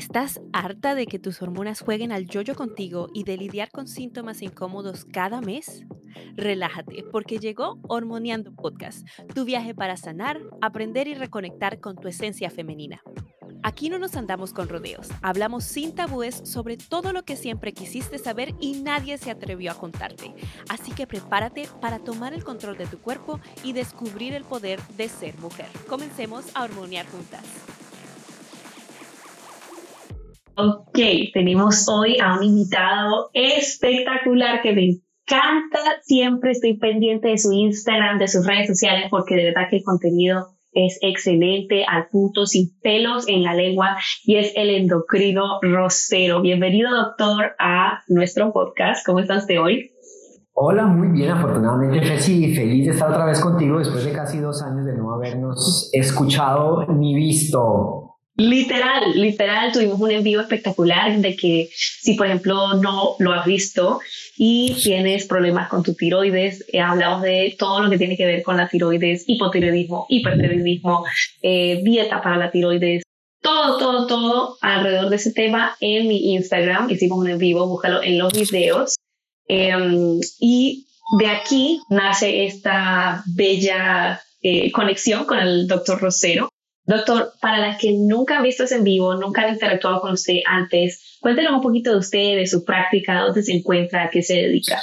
¿Estás harta de que tus hormonas jueguen al yoyo contigo y de lidiar con síntomas incómodos cada mes? Relájate, porque llegó Hormoneando Podcast, tu viaje para sanar, aprender y reconectar con tu esencia femenina. Aquí no nos andamos con rodeos, hablamos sin tabúes sobre todo lo que siempre quisiste saber y nadie se atrevió a contarte. Así que prepárate para tomar el control de tu cuerpo y descubrir el poder de ser mujer. Comencemos a hormonear juntas. Ok, tenemos hoy a un invitado espectacular que me encanta. Siempre estoy pendiente de su Instagram, de sus redes sociales, porque de verdad que el contenido es excelente, al punto, sin pelos en la lengua, y es el endocrino rosero. Bienvenido, doctor, a nuestro podcast. ¿Cómo estás de hoy? Hola, muy bien, afortunadamente, Feci, feliz de estar otra vez contigo después de casi dos años de no habernos escuchado ni visto. Literal, literal, tuvimos un envío espectacular de que si por ejemplo no lo has visto y tienes problemas con tu tiroides, eh, hablamos de todo lo que tiene que ver con la tiroides, hipotiroidismo, hipertiroidismo, eh, dieta para la tiroides, todo, todo, todo alrededor de ese tema en mi Instagram. Hicimos un en vivo, búscalo en los videos. Em, y de aquí nace esta bella eh, conexión con el doctor Rosero Doctor, para las que nunca han visto en vivo, nunca han interactuado con usted antes, cuéntenos un poquito de usted, de su práctica, dónde se encuentra, a qué se dedica.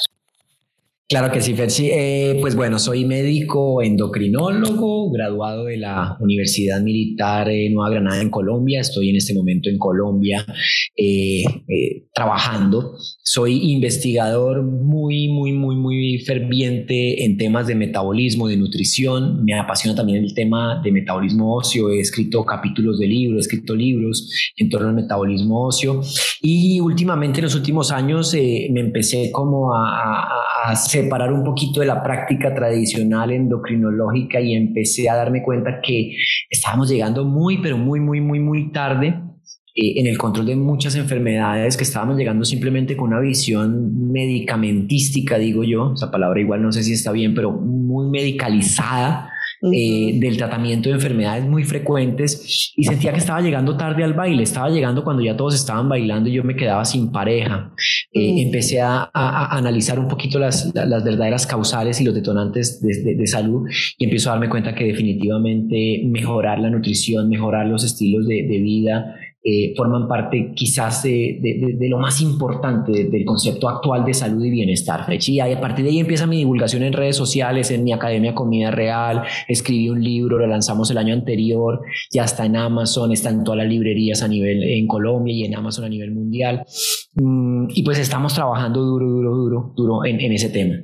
Claro que sí, Fersi. Eh, pues bueno, soy médico endocrinólogo, graduado de la Universidad Militar de Nueva Granada en Colombia. Estoy en este momento en Colombia eh, eh, trabajando. Soy investigador muy, muy, muy, muy ferviente en temas de metabolismo, de nutrición. Me apasiona también el tema de metabolismo óseo. He escrito capítulos de libros, he escrito libros en torno al metabolismo óseo. Y últimamente, en los últimos años, me empecé como a hacer separar un poquito de la práctica tradicional endocrinológica y empecé a darme cuenta que estábamos llegando muy, pero muy, muy, muy, muy tarde eh, en el control de muchas enfermedades que estábamos llegando simplemente con una visión medicamentística, digo yo, esa palabra igual no sé si está bien, pero muy medicalizada eh, del tratamiento de enfermedades muy frecuentes y sentía que estaba llegando tarde al baile, estaba llegando cuando ya todos estaban bailando y yo me quedaba sin pareja. Eh. Empecé a, analizar un poquito las, las, verdaderas causales y los detonantes de, de, salud y empiezo a darme cuenta que definitivamente mejorar la nutrición, mejorar los estilos de, de vida, eh, forman parte quizás de, lo más importante del concepto actual de salud y bienestar. Y a partir de ahí empieza mi divulgación en redes sociales, en mi Academia Comida Real, escribí un libro, lo lanzamos el año anterior, ya está en Amazon, está en todas las librerías a nivel en Colombia y en Amazon a nivel mundial. Mm, y pues estamos trabajando duro, duro, duro, duro en ese tema.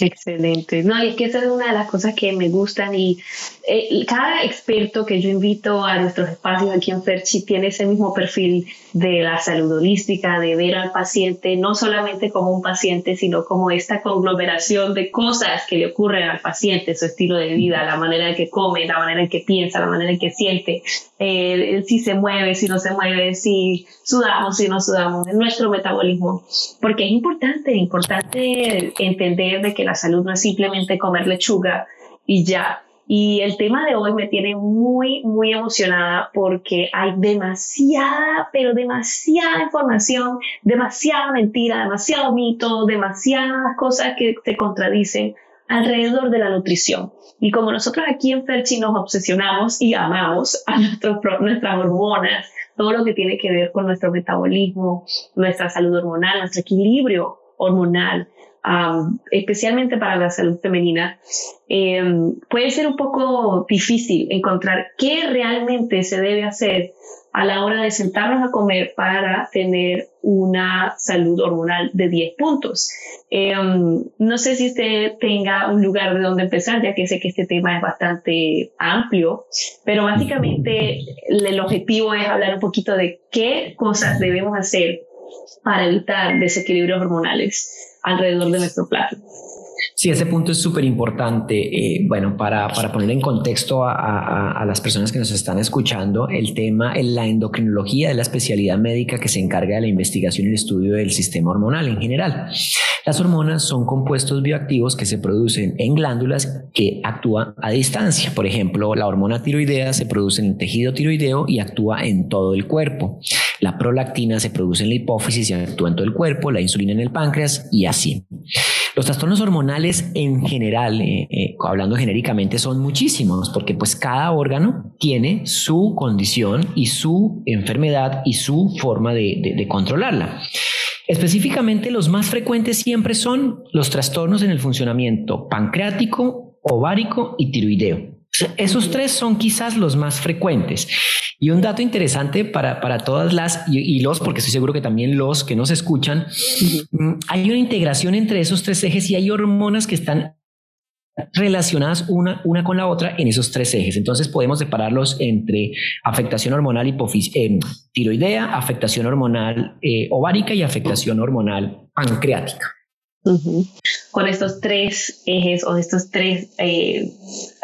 Excelente. No, es que esa es una de las cosas que me gustan y eh, cada experto que yo invito a nuestros espacios aquí en Ferchi tiene ese mismo perfil de la salud holística, de ver al paciente no solamente como un paciente, sino como esta conglomeración de cosas que le ocurren al paciente, su estilo de vida, la manera en que come, la manera en que piensa, la manera en que siente, eh, si se mueve, si no se mueve, si sudamos, si no sudamos, nuestro metabolismo. Porque es importante, importante entender de que la salud no es simplemente comer lechuga y ya. Y el tema de hoy me tiene muy, muy emocionada porque hay demasiada, pero demasiada información, demasiada mentira, demasiado mito, demasiadas cosas que se contradicen alrededor de la nutrición. Y como nosotros aquí en Ferchi nos obsesionamos y amamos a nuestros, nuestras hormonas, todo lo que tiene que ver con nuestro metabolismo, nuestra salud hormonal, nuestro equilibrio hormonal, especialmente para la salud femenina, em, puede ser un poco difícil encontrar qué realmente se debe hacer a la hora de sentarnos a comer para tener una salud hormonal de 10 puntos. Em, no sé si usted tenga un lugar de donde empezar, ya que sé que este tema es bastante amplio, pero básicamente el objetivo es hablar un poquito de qué cosas debemos hacer para evitar desequilibrios hormonales alrededor de nuestro plato. Sí, ese punto es súper importante. Eh, bueno, para, para, poner en contexto a, a, las personas que nos están escuchando, el tema, la endocrinología es la especialidad médica que se encarga de la investigación y el estudio del sistema hormonal en general. Las hormonas son compuestos bioactivos que se producen en glándulas que actúan a distancia. Por ejemplo, la hormona tiroidea se produce en el tejido tiroideo y actúa en todo el cuerpo. La prolactina se produce en la hipófisis y actúa en todo el cuerpo, la insulina en el páncreas y así. Los trastornos hormonales en general, eh, eh, hablando genéricamente, son muchísimos porque pues cada órgano tiene su condición y su enfermedad y su forma de controlarla. Específicamente los más frecuentes siempre son los trastornos en el funcionamiento pancreático, ovárico y tiroideo. Esos tres son quizás los más frecuentes. Y un dato interesante para, para todas las y, los, porque estoy seguro que también los que nos escuchan, mm, hay una integración entre esos tres ejes y hay hormonas que están relacionadas una, una con la otra en esos tres ejes. Entonces podemos separarlos entre afectación hormonal eh, tiroidea, afectación hormonal eh, ovárica y afectación hormonal pancreática. Con estos tres ejes o estos tres eh,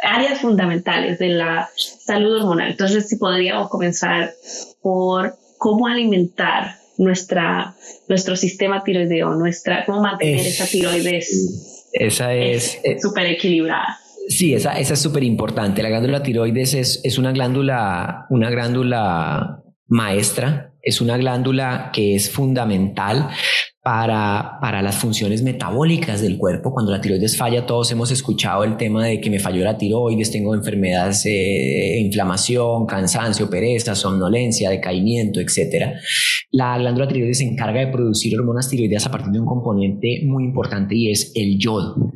áreas fundamentales de la salud hormonal. Entonces, si podríamos comenzar por cómo alimentar nuestra, nuestro sistema tiroideo, nuestra, cómo mantener esa tiroides esa es... Eh, súper equilibrada. Sí, esa, esa es súper importante. La glándula tiroides es, es una glándula, una glándula maestra, es una glándula que es fundamental para, para las funciones metabólicas del cuerpo. Cuando la tiroides falla, todos hemos escuchado el tema de que me falló la tiroides, tengo enfermedades, eh, inflamación, cansancio, pereza, somnolencia, decaimiento, etc. La glándula tiroides se encarga de producir hormonas tiroideas a partir de un componente muy importante y es el yodo.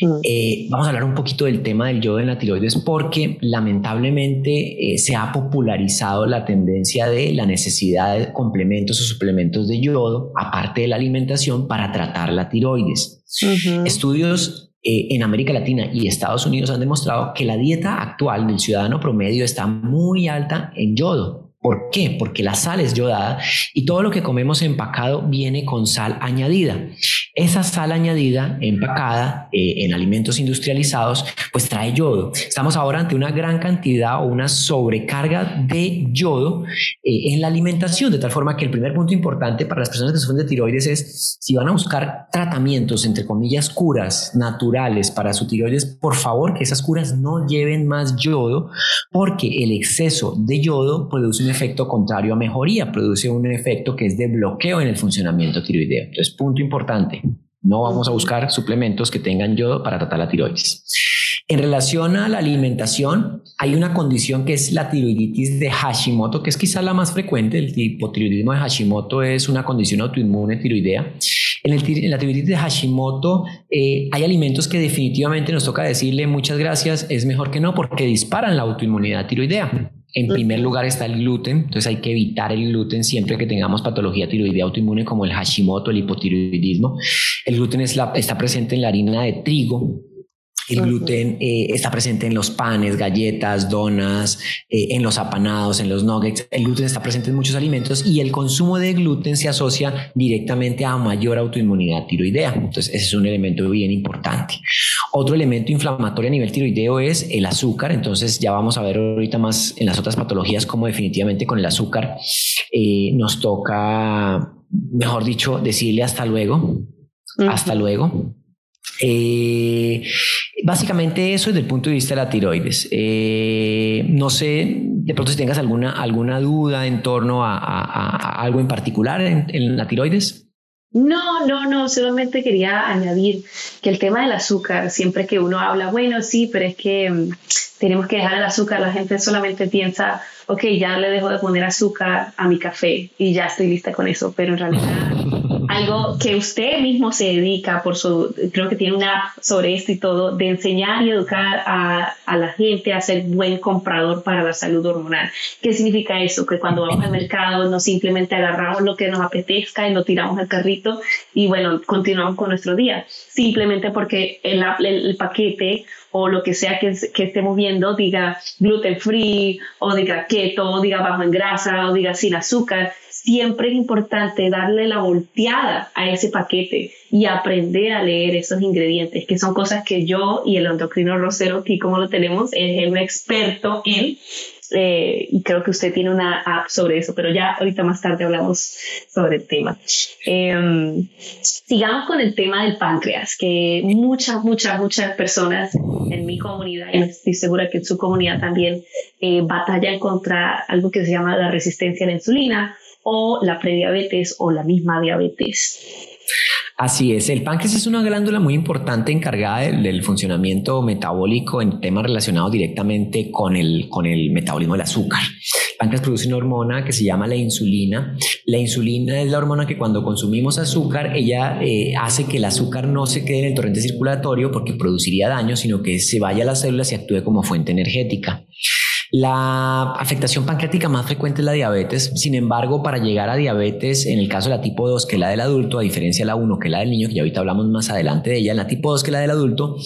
Mm. Eh, vamos a hablar un poquito del tema del yodo en la tiroides porque lamentablemente eh, se ha popularizado la tendencia de la necesidad de complementos o suplementos de yodo, aparte de la alimentación, para tratar la tiroides. Estudios eh, en América Latina y Estados Unidos han demostrado que la dieta actual del ciudadano promedio está muy alta en yodo. ¿Por qué? Porque la sal es yodada y todo lo que comemos empacado viene con sal añadida. Esa sal añadida empacada eh, en alimentos industrializados pues trae yodo. Estamos ahora ante una gran cantidad o una sobrecarga de yodo eh, en la alimentación, de tal forma que el primer punto importante para las personas que sufren de tiroides es si van a buscar tratamientos, entre comillas, curas naturales para su tiroides, por favor que esas curas no lleven más yodo porque el exceso de yodo produce un efecto contrario a mejoría, produce un efecto que es de bloqueo en el funcionamiento tiroideo. Entonces, punto importante, no vamos a buscar suplementos que tengan yodo para tratar la tiroides. En relación a la alimentación, hay una condición que es la tiroiditis de Hashimoto, que es quizá la más frecuente. El hipotiroidismo de Hashimoto es una condición autoinmune tiroidea. En, el, la tiroiditis de Hashimoto eh, hay alimentos que definitivamente nos toca decirle muchas gracias, es mejor que no, porque disparan la autoinmunidad tiroidea. En primer lugar está el gluten, entonces hay que evitar el gluten siempre que tengamos patología tiroidea autoinmune como el Hashimoto, el hipotiroidismo. El gluten está presente en la harina de trigo, el gluten eh, está presente en los panes, galletas, donas, eh, en los apanados, en los nuggets. El gluten está presente en muchos alimentos y el consumo de gluten se asocia directamente a mayor autoinmunidad tiroidea. Entonces, ese es un elemento bien importante. Otro elemento inflamatorio a nivel tiroideo es el azúcar. Entonces, ya vamos a ver ahorita más en las otras patologías cómo definitivamente con el azúcar eh, nos toca, mejor dicho, decirle hasta luego. Hasta luego eh, básicamente eso desde el punto de vista de la tiroides. Eh, no sé, de pronto si tengas alguna, alguna duda en torno a, algo en particular en, la tiroides. No, no, no, solamente quería añadir que el tema del azúcar, siempre que uno habla, bueno, sí, pero es que mm, tenemos que dejar el azúcar, la gente solamente piensa, ok, ya le dejo de poner azúcar a mi café y ya estoy lista con eso, pero en realidad algo que usted mismo se dedica por su, creo que tiene una app sobre esto y todo, de enseñar y educar a, a, la gente a ser buen comprador para la salud hormonal. ¿Qué significa eso? Que cuando vamos al mercado no simplemente agarramos lo que nos apetezca y lo tiramos al carrito y bueno, continuamos con nuestro día. Simplemente porque el, el paquete o lo que sea que, que, estemos viendo diga gluten free o diga keto o diga bajo en grasa o diga sin azúcar siempre es importante darle la volteada a ese paquete y aprender a leer esos ingredientes, que son cosas que yo y el endocrino Rosero, aquí como lo tenemos, es un experto en, eh, y creo que usted tiene una app sobre eso, pero ya ahorita más tarde hablamos sobre el tema. Em, sigamos con el tema del páncreas, que muchas, muchas, muchas personas en mi comunidad, y estoy segura que en su comunidad también, eh, batallan contra algo que se llama la resistencia a la insulina o la prediabetes o la misma diabetes. Así es, el páncreas es una glándula muy importante encargada del, funcionamiento metabólico en temas relacionados directamente con el, con el metabolismo del azúcar. El páncreas produce una hormona que se llama la insulina. La insulina es la hormona que cuando consumimos azúcar, ella eh, hace que el azúcar no se quede en el torrente circulatorio porque produciría daño, sino que se vaya a las células y actúe como fuente energética. La afectación pancreática más frecuente es la diabetes. Sin embargo, para llegar a diabetes, en el caso de la tipo 2, que es la del adulto, a diferencia de la 1, que es la del niño, que ya ahorita hablamos más adelante de ella, en la tipo 2, que es la del adulto,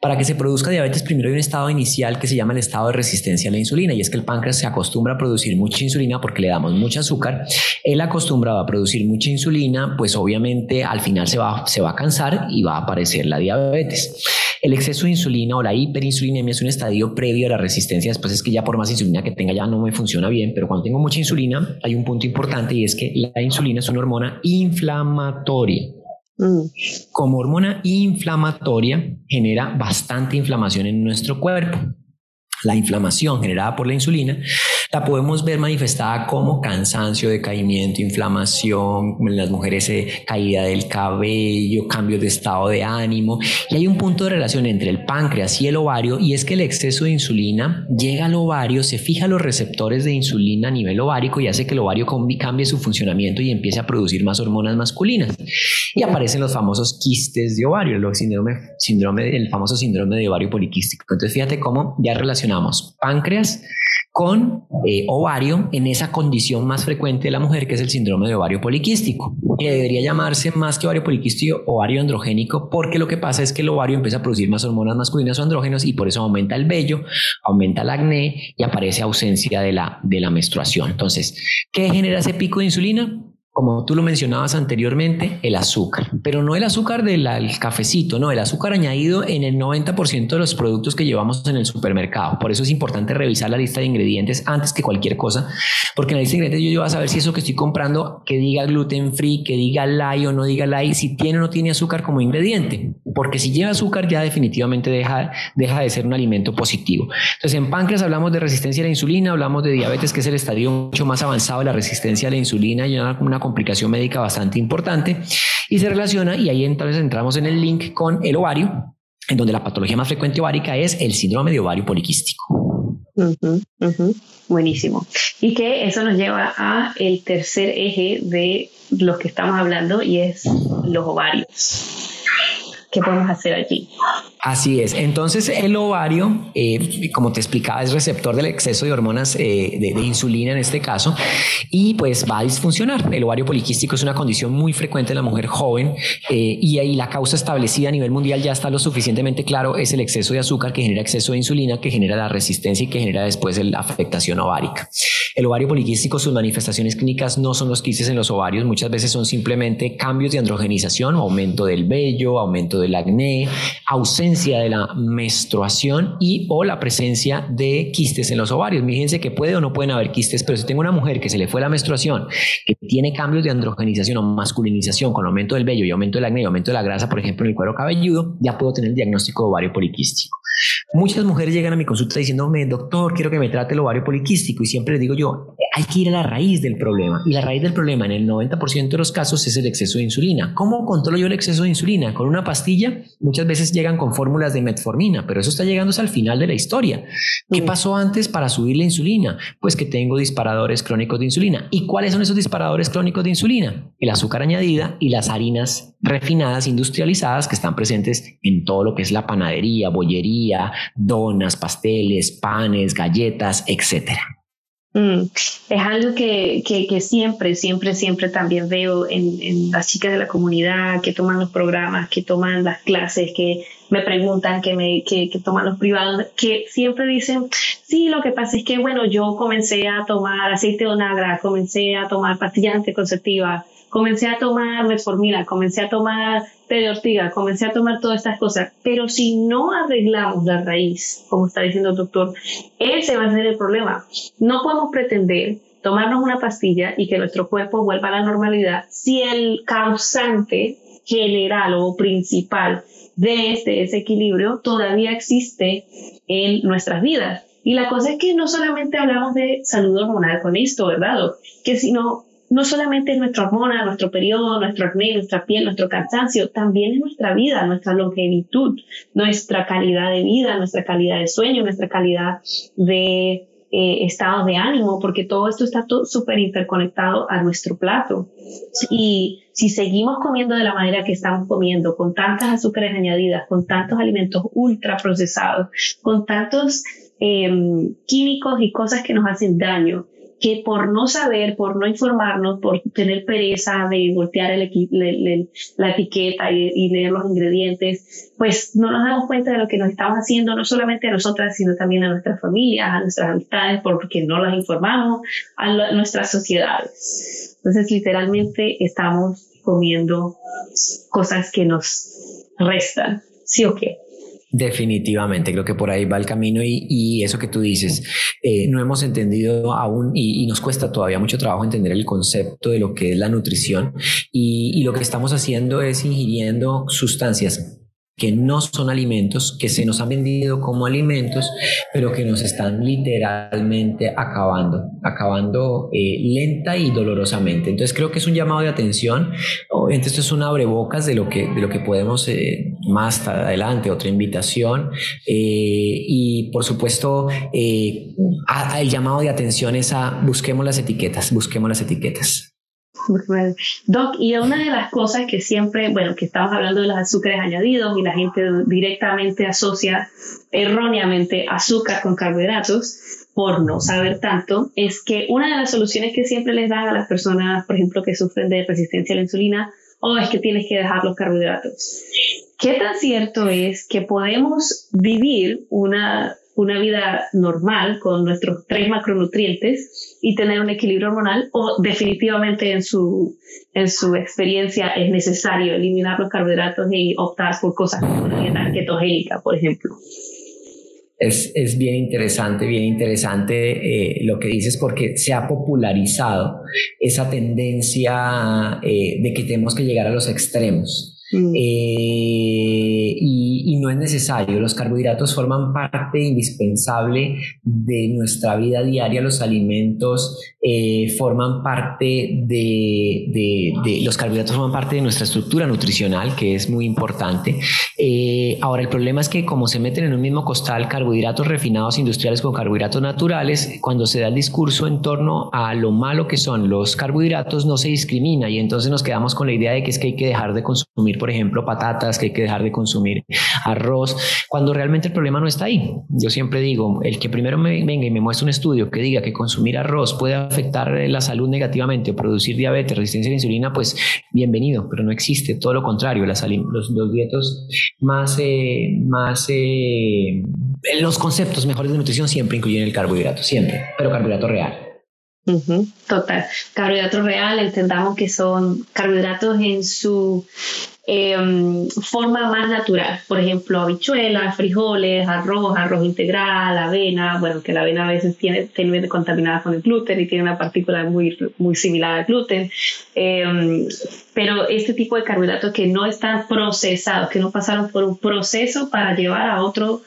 para que se produzca diabetes, primero hay un estado inicial que se llama el estado de resistencia a la insulina, y es que el páncreas se acostumbra a producir mucha insulina porque le damos mucho azúcar. Él acostumbrado a producir mucha insulina, pues obviamente al final se va, se va a cansar y va a aparecer la diabetes. El exceso de insulina o la hiperinsulinemia es un estadio previo a la resistencia, después es que ya por más insulina que tenga ya no me funciona bien, pero cuando tengo mucha insulina hay un punto importante y es que la insulina es una hormona inflamatoria. Mm. Como hormona inflamatoria genera bastante inflamación en nuestro cuerpo. La inflamación generada por la insulina la podemos ver manifestada como cansancio, decaimiento, inflamación, en las mujeres eh, caída del cabello, cambios de estado de ánimo. Y hay un punto de relación entre el páncreas y el ovario y es que el exceso de insulina llega al ovario, se fija los receptores de insulina a nivel ovárico y hace que el ovario cambie su funcionamiento y empiece a producir más hormonas masculinas. Y aparecen los famosos quistes de ovario, el síndrome, síndrome, el famoso síndrome de ovario poliquístico. Entonces fíjate cómo ya páncreas con eh, ovario en esa condición más frecuente de la mujer que es el síndrome de ovario poliquístico, que debería llamarse más que ovario poliquístico ovario androgénico porque lo que pasa es que el ovario empieza a producir más hormonas masculinas o andrógenos y por eso aumenta el vello, aumenta el acné y aparece ausencia de la, de la menstruación. Entonces, ¿qué genera ese pico de insulina? Como tú lo mencionabas anteriormente, el azúcar, pero no el azúcar del cafecito, no, el azúcar añadido en el 90% de los productos que llevamos en el supermercado. Por eso es importante revisar la lista de ingredientes antes que cualquier cosa, porque en la lista de ingredientes yo, voy a saber si eso que estoy comprando, que diga gluten free, que diga light o no diga light, si tiene o no tiene azúcar como ingrediente, porque si lleva azúcar ya definitivamente deja, deja de ser un alimento positivo. Entonces en páncreas hablamos de resistencia a la insulina, hablamos de diabetes, que es el estadio mucho más avanzado de la resistencia a la insulina y una, una complicación médica bastante importante y se relaciona, y ahí entonces entramos en el link con el ovario, en donde la patología más frecuente ovárica es el síndrome de ovario poliquístico. Buenísimo. Y que eso nos lleva a el tercer eje de los que estamos hablando y es los ovarios. ¿Qué podemos hacer allí? Así es. Entonces, el ovario, eh, como te explicaba, es receptor del exceso de hormonas eh, de, insulina en este caso, y pues va a disfuncionar. El ovario poliquístico es una condición muy frecuente en la mujer joven, eh, y ahí la causa establecida a nivel mundial ya está lo suficientemente claro: es el exceso de azúcar que genera exceso de insulina, que genera la resistencia y que genera después la afectación ovárica. El ovario poliquístico, sus manifestaciones clínicas no son los quistes en los ovarios, muchas veces son simplemente cambios de androgenización, aumento del vello, aumento del acné, ausencia de la menstruación y o la presencia de quistes en los ovarios. Fíjense que puede o no pueden haber quistes, pero si tengo una mujer que se le fue la menstruación, que tiene cambios de androgenización o masculinización con aumento del vello y aumento del acné y aumento de la grasa, por ejemplo, en el cuero cabelludo, ya puedo tener el diagnóstico de ovario poliquístico. Muchas mujeres llegan a mi consulta diciéndome, doctor, quiero que me trate el ovario poliquístico y siempre les digo yo, hay que ir a la raíz del problema y la raíz del problema en el 90% de los casos es el exceso de insulina. ¿Cómo controlo yo el exceso de insulina? Con una pastilla, muchas veces llegan con fórmulas de metformina, pero eso está llegando al final de la historia. ¿Qué pasó antes para subir la insulina? Pues que tengo disparadores crónicos de insulina. ¿Y cuáles son esos disparadores crónicos de insulina? El azúcar añadida y las harinas refinadas, industrializadas, que están presentes en todo lo que es la panadería, bollería, donas, pasteles, panes, galletas, etcétera. Mm, es algo que, que, siempre, siempre, siempre también veo en, en, las chicas de la comunidad que toman los programas, que toman las clases, que me preguntan, que, me, que, que toman los privados, que siempre dicen, sí, lo que pasa es que, bueno, yo comencé a tomar aceite de onagra, comencé a tomar pastillas anticonceptivas, comencé a tomar metformina, comencé a tomar té de ortiga, comencé a tomar todas estas cosas, pero si no arreglamos la raíz, como está diciendo el doctor, ese va a ser el problema. No podemos pretender tomarnos una pastilla y que nuestro cuerpo vuelva a la normalidad si el causante general o principal de este desequilibrio todavía existe en nuestras vidas. Y la cosa es que no solamente hablamos de salud hormonal con esto, ¿verdad? Que sino no solamente es nuestra hormona, nuestro periodo, nuestro acné, nuestra piel, nuestro cansancio, también es nuestra vida, nuestra longevidad, nuestra calidad de vida, nuestra calidad de sueño, nuestra calidad de eh, estado de ánimo, porque todo esto está súper interconectado a nuestro plato. Y si seguimos comiendo de la manera que estamos comiendo, con tantas azúcares añadidas, con tantos alimentos ultra procesados, con tantos em, químicos y cosas que nos hacen daño, que por no saber, por no informarnos, por tener pereza de voltear la etiqueta y, leer los ingredientes, pues no nos damos cuenta de lo que nos estamos haciendo, no solamente a nosotras, sino también a nuestras familias, a nuestras amistades, porque no las informamos, a, nuestras sociedades. Entonces, literalmente estamos comiendo cosas que nos restan, ¿sí o qué? Definitivamente, creo que por ahí va el camino y, eso que tú dices, eh, no hemos entendido aún y, nos cuesta todavía mucho trabajo entender el concepto de lo que es la nutrición y lo que estamos haciendo es ingiriendo sustancias que no son alimentos, que se nos han vendido como alimentos, pero que nos están literalmente acabando, acabando eh, lenta y dolorosamente. Entonces creo que es un llamado de atención. Obviamente esto es un abrebocas de lo que, de lo que podemos eh, más adelante, otra invitación. Eh, y por supuesto, el llamado de atención es a busquemos las etiquetas, busquemos las etiquetas. Doc, y una de las cosas que siempre, bueno, que estamos hablando de los azúcares añadidos y la gente directamente asocia erróneamente azúcar con carbohidratos por no saber tanto, es que una de las soluciones que siempre les dan a las personas, por ejemplo, que sufren de resistencia a la insulina, o oh, es que tienes que dejar los carbohidratos. ¿Qué tan cierto es que podemos vivir una una vida normal con nuestros tres macronutrientes y tener un equilibrio hormonal o definitivamente en su, en su experiencia es necesario eliminar los carbohidratos y optar por cosas como una dieta ketogénica, por ejemplo. Es, es, bien interesante, bien interesante eh, lo que dices porque se ha popularizado esa tendencia eh, de que tenemos que llegar a los extremos. Mm. Eh, y, no es necesario. Los carbohidratos forman parte indispensable de nuestra vida diaria. Los alimentos eh, forman parte de, los carbohidratos forman parte de nuestra estructura nutricional, que es muy importante. Eh, ahora, el problema es que como se meten en un mismo costal carbohidratos refinados industriales con carbohidratos naturales, cuando se da el discurso en torno a lo malo que son los carbohidratos, no se discrimina y entonces nos quedamos con la idea de que es que hay que dejar de consumir por ejemplo, patatas, que hay que dejar de consumir arroz, cuando realmente el problema no está ahí. Yo siempre digo, el que primero me venga y me muestre un estudio que diga que consumir arroz puede afectar la salud negativamente o producir diabetes, resistencia a la insulina, pues bienvenido, pero no existe, todo lo contrario, los dietos más, eh, más eh, los conceptos mejores de nutrición siempre incluyen el carbohidrato, siempre, pero carbohidrato real. total. Carbohidratos real, entendamos que son carbohidratos en su Em, forma más natural. Por ejemplo, habichuelas, frijoles, arroz, arroz integral, avena. Bueno, que la avena a veces tiene, tiene contaminada con el gluten y tiene una partícula muy, muy similar al gluten. Em, pero este tipo de carbohidratos que no están procesados, que no pasaron por un proceso para llevar a otro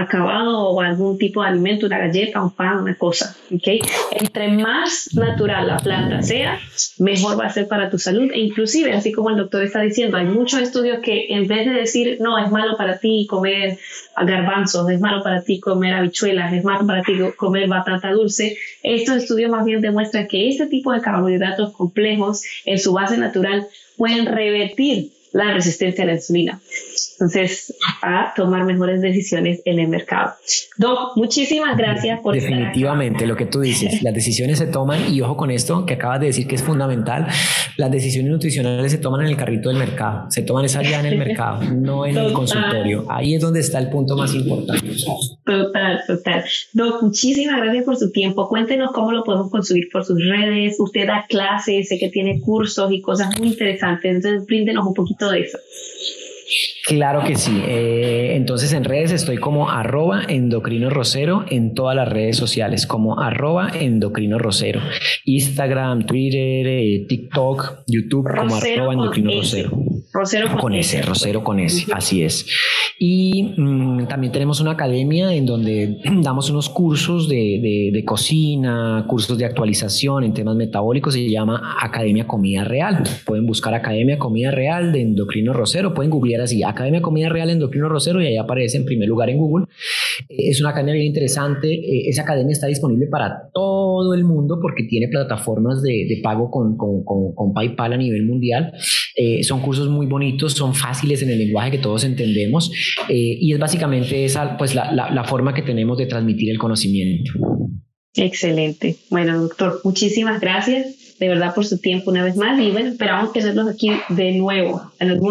acabado o algún tipo de alimento, una galleta, un pan, una cosa. ¿okay? Entre más natural la planta sea, mejor va a ser para tu salud. E inclusive, así como el doctor está diciendo, hay muchos estudios que en vez de decir, no, es malo para ti comer garbanzos, es malo para ti comer habichuelas, es malo para ti comer batata dulce, estos estudios más bien demuestran que este tipo de carbohidratos complejos en su base natural pueden revertir la resistencia a la insulina. Entonces, a tomar mejores decisiones en el mercado. Doc, muchísimas gracias por Definitivamente, lo que tú dices, las decisiones se toman, y ojo con esto que acabas de decir que es fundamental, las decisiones nutricionales se toman en el carrito del mercado, se toman esa allá en el mercado, no en el consultorio. Ahí es donde está el punto más importante. Total, total. Doc, muchísimas gracias por su tiempo. Cuéntenos cómo lo podemos conseguir por sus redes. Usted da clases, sé que tiene cursos y cosas muy interesantes, entonces bríndenos un poquito de eso. Claro que sí. Eh, entonces en redes estoy como arroba endocrino rosero en todas las redes sociales, como arroba endocrino rosero. Instagram, Twitter, eh, TikTok, YouTube, como arroba endocrino rosero. Rosero con, S, Rosero con S, así es. Y mm, también tenemos una academia en donde damos unos cursos de, de, cocina, cursos de actualización en temas metabólicos, se llama Academia Comida Real. Pueden buscar Academia Comida Real de Endocrino Rosero, pueden googlear así, Academia Comida Real Endocrino Rosero y ahí aparece en primer lugar en Google. Es una academia bien interesante, eh, esa academia está disponible para todo el mundo porque tiene plataformas de, pago con, PayPal a nivel mundial. Eh, son cursos muy bonitos, son fáciles en el lenguaje que todos entendemos eh, y es básicamente esa pues la, forma que tenemos de transmitir el conocimiento. Excelente. Bueno, doctor, muchísimas gracias de verdad por su tiempo una vez más y bueno, esperamos tenerlos aquí de nuevo.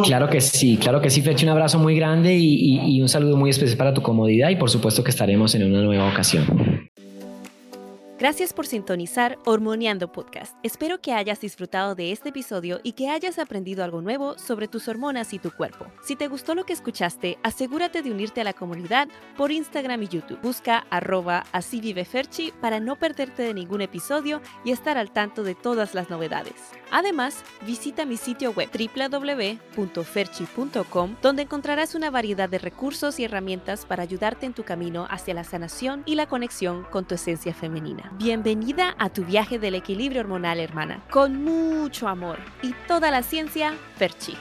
Claro que sí, claro que sí, Fechi, un abrazo muy grande y, y un saludo muy especial para tu comodidad y por supuesto que estaremos en una nueva ocasión. Gracias por sintonizar Hormoniando Podcast. Espero que hayas disfrutado de este episodio y que hayas aprendido algo nuevo sobre tus hormonas y tu cuerpo. Si te gustó lo que escuchaste, asegúrate de unirte a la comunidad por Instagram y YouTube. Busca arroba así vive Ferchi para no perderte de ningún episodio y estar al tanto de todas las novedades. Además, visita mi sitio web www.ferchi.com donde encontrarás una variedad de recursos y herramientas para ayudarte en tu camino hacia la sanación y la conexión con tu esencia femenina. Bienvenida a tu viaje del equilibrio hormonal, hermana, con mucho amor y toda la ciencia, Ferchi.